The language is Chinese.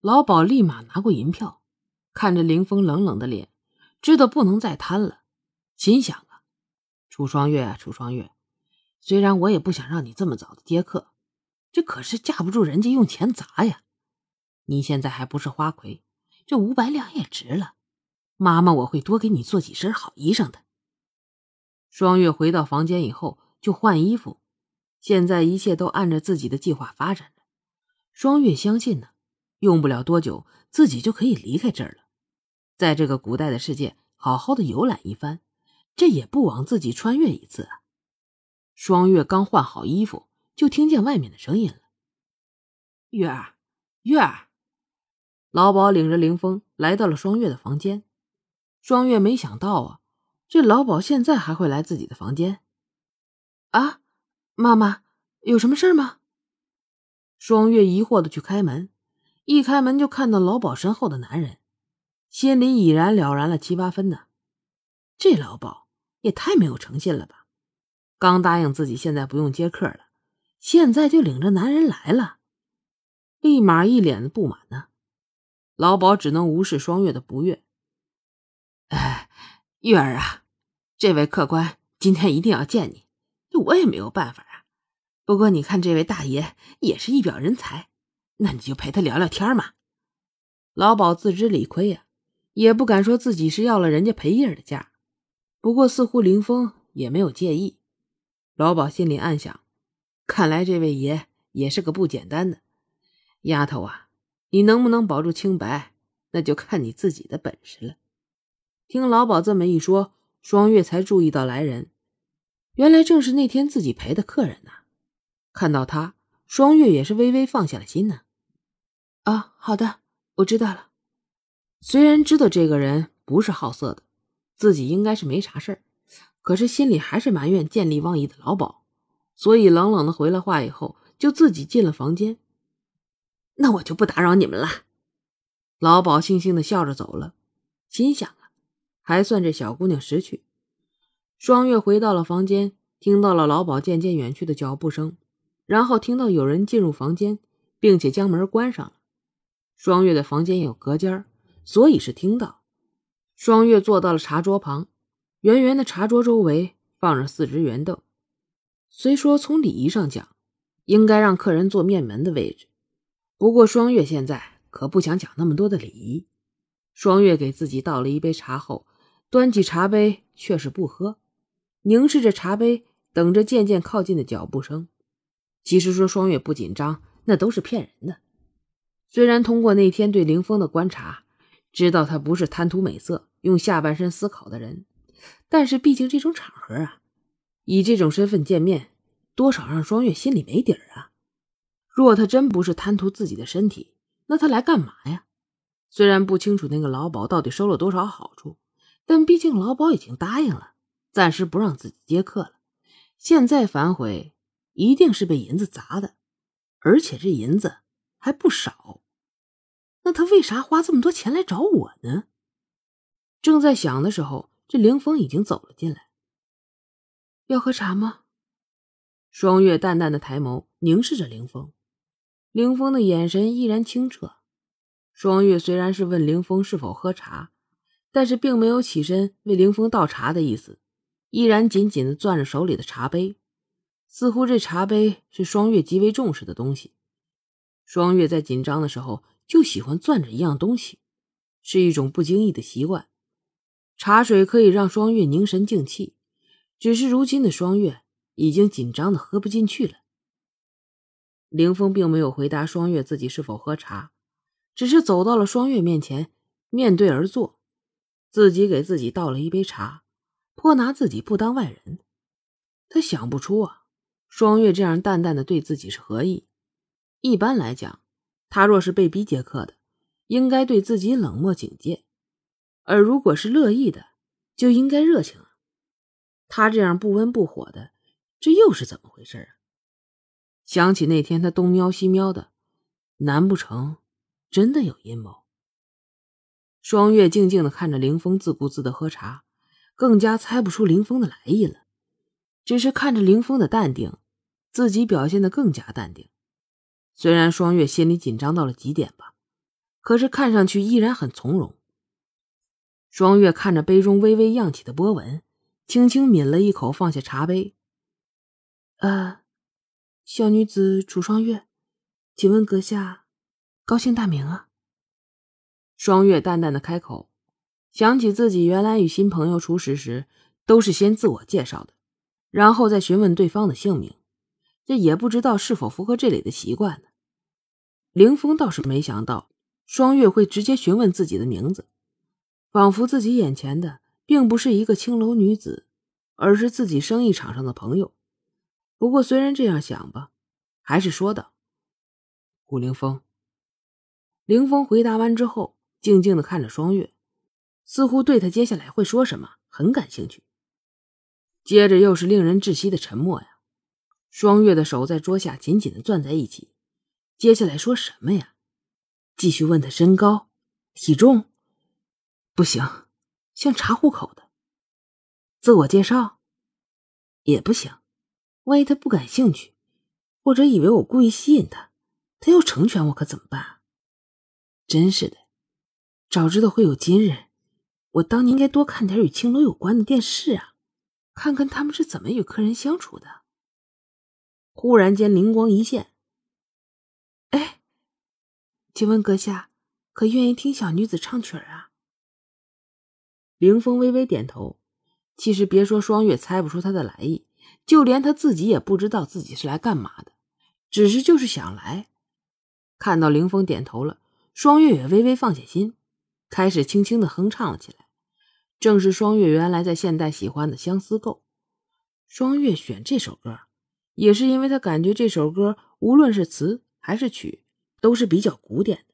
老鸨立马拿过银票，看着林峰冷冷的脸，知道不能再贪了，心想啊，楚双月啊，楚双月，虽然我也不想让你这么早的接客，这可是架不住人家用钱砸呀。你现在还不是花魁，这五百两也值了。妈妈，我会多给你做几身好衣裳的。双月回到房间以后就换衣服，现在一切都按照自己的计划发展着。双月相信呢。用不了多久，自己就可以离开这儿了，在这个古代的世界好好的游览一番，这也不枉自己穿越一次啊！双月刚换好衣服，就听见外面的声音了：“月儿，月儿！”老鸨领着凌风来到了双月的房间。双月没想到啊，这老鸨现在还会来自己的房间。啊，妈妈，有什么事吗？双月疑惑的去开门。一开门就看到老鸨身后的男人，心里已然了然了七八分呢。这老鸨也太没有诚信了吧！刚答应自己现在不用接客了，现在就领着男人来了，立马一脸的不满呢。老鸨只能无视双月的不悦：“哎，月儿啊，这位客官今天一定要见你，我也没有办法啊。不过你看这位大爷也是一表人才。”那你就陪他聊聊天嘛。老鸨自知理亏呀，也不敢说自己是要了人家裴印的价。不过似乎林峰也没有介意。老鸨心里暗想：看来这位爷也是个不简单的丫头啊！你能不能保住清白，那就看你自己的本事了。听老鸨这么一说，双月才注意到来人，原来正是那天自己陪的客人呐。看到他，双月也是微微放下了心呢。啊好的，我知道了。虽然知道这个人不是好色的，自己应该是没啥事儿，可是心里还是埋怨见利忘义的老鸨，所以冷冷的回了话以后，就自己进了房间。那我就不打扰你们了。老鸨悻悻的笑着走了，心想啊，还算这小姑娘识趣。双月回到了房间，听到了老鸨渐渐远去的脚步声，然后听到有人进入房间，并且将门关上了。双月的房间有隔间所以是听到。双月坐到了茶桌旁，圆圆的茶桌周围放着四只圆凳。虽说从礼仪上讲，应该让客人坐面门的位置，不过双月现在可不想讲那么多的礼仪。双月给自己倒了一杯茶后，端起茶杯却是不喝，凝视着茶杯，等着渐渐靠近的脚步声。其实说双月不紧张，那都是骗人的。虽然通过那天对林峰的观察，知道他不是贪图美色、用下半身思考的人，但是毕竟这种场合啊，以这种身份见面，多少让双月心里没底儿啊。若他真不是贪图自己的身体，那他来干嘛呀？虽然不清楚那个老鸨到底收了多少好处，但毕竟老鸨已经答应了，暂时不让自己接客了。现在反悔，一定是被银子砸的，而且这银子。还不少，那他为啥花这么多钱来找我呢？正在想的时候，这凌风已经走了进来。要喝茶吗？双月淡淡的抬眸凝视着凌风，凌风的眼神依然清澈。双月虽然是问凌风是否喝茶，但是并没有起身为凌风倒茶的意思，依然紧紧的攥着手里的茶杯，似乎这茶杯是双月极为重视的东西。双月在紧张的时候就喜欢攥着一样东西，是一种不经意的习惯。茶水可以让双月凝神静气，只是如今的双月已经紧张的喝不进去了。凌风并没有回答双月自己是否喝茶，只是走到了双月面前，面对而坐，自己给自己倒了一杯茶，颇拿自己不当外人。他想不出啊，双月这样淡淡的对自己是何意。一般来讲，他若是被逼接客的，应该对自己冷漠警戒；而如果是乐意的，就应该热情。他这样不温不火的，这又是怎么回事啊？想起那天他东瞄西瞄的，难不成真的有阴谋？双月静静的看着林峰自顾自的喝茶，更加猜不出林峰的来意了。只是看着林峰的淡定，自己表现的更加淡定。虽然双月心里紧张到了极点吧，可是看上去依然很从容。双月看着杯中微微漾起的波纹，轻轻抿了一口，放下茶杯。呃，小女子楚双月，请问阁下高姓大名啊？双月淡淡的开口，想起自己原来与新朋友初识时，都是先自我介绍的，然后再询问对方的姓名，这也不知道是否符合这里的习惯呢。凌风倒是没想到。双月会直接询问自己的名字，仿佛自己眼前的并不是一个青楼女子，而是自己生意场上的朋友。不过虽然这样想吧，还是说道：“顾凌风。”凌风回答完之后，静静的看着双月，似乎对他接下来会说什么很感兴趣。接着又是令人窒息的沉默呀！双月的手在桌下紧紧的攥在一起，接下来说什么呀？继续问他身高、体重，不行，像查户口的。自我介绍也不行，万一他不感兴趣，或者以为我故意吸引他，他要成全我可怎么办？真是的，早知道会有今日，我当年应该多看点与青楼有关的电视啊，看看他们是怎么与客人相处的。忽然间灵光一现。哎请问阁下，可愿意听小女子唱曲儿啊？凌风微微点头。其实别说双月猜不出他的来意，就连他自己也不知道自己是来干嘛的，只是就是想来。看到凌风点头了，双月也微微放下心，开始轻轻的哼唱了起来。正是双月原来在现代喜欢的《相思垢》。双月选这首歌，也是因为他感觉这首歌无论是词还是曲。都是比较古典，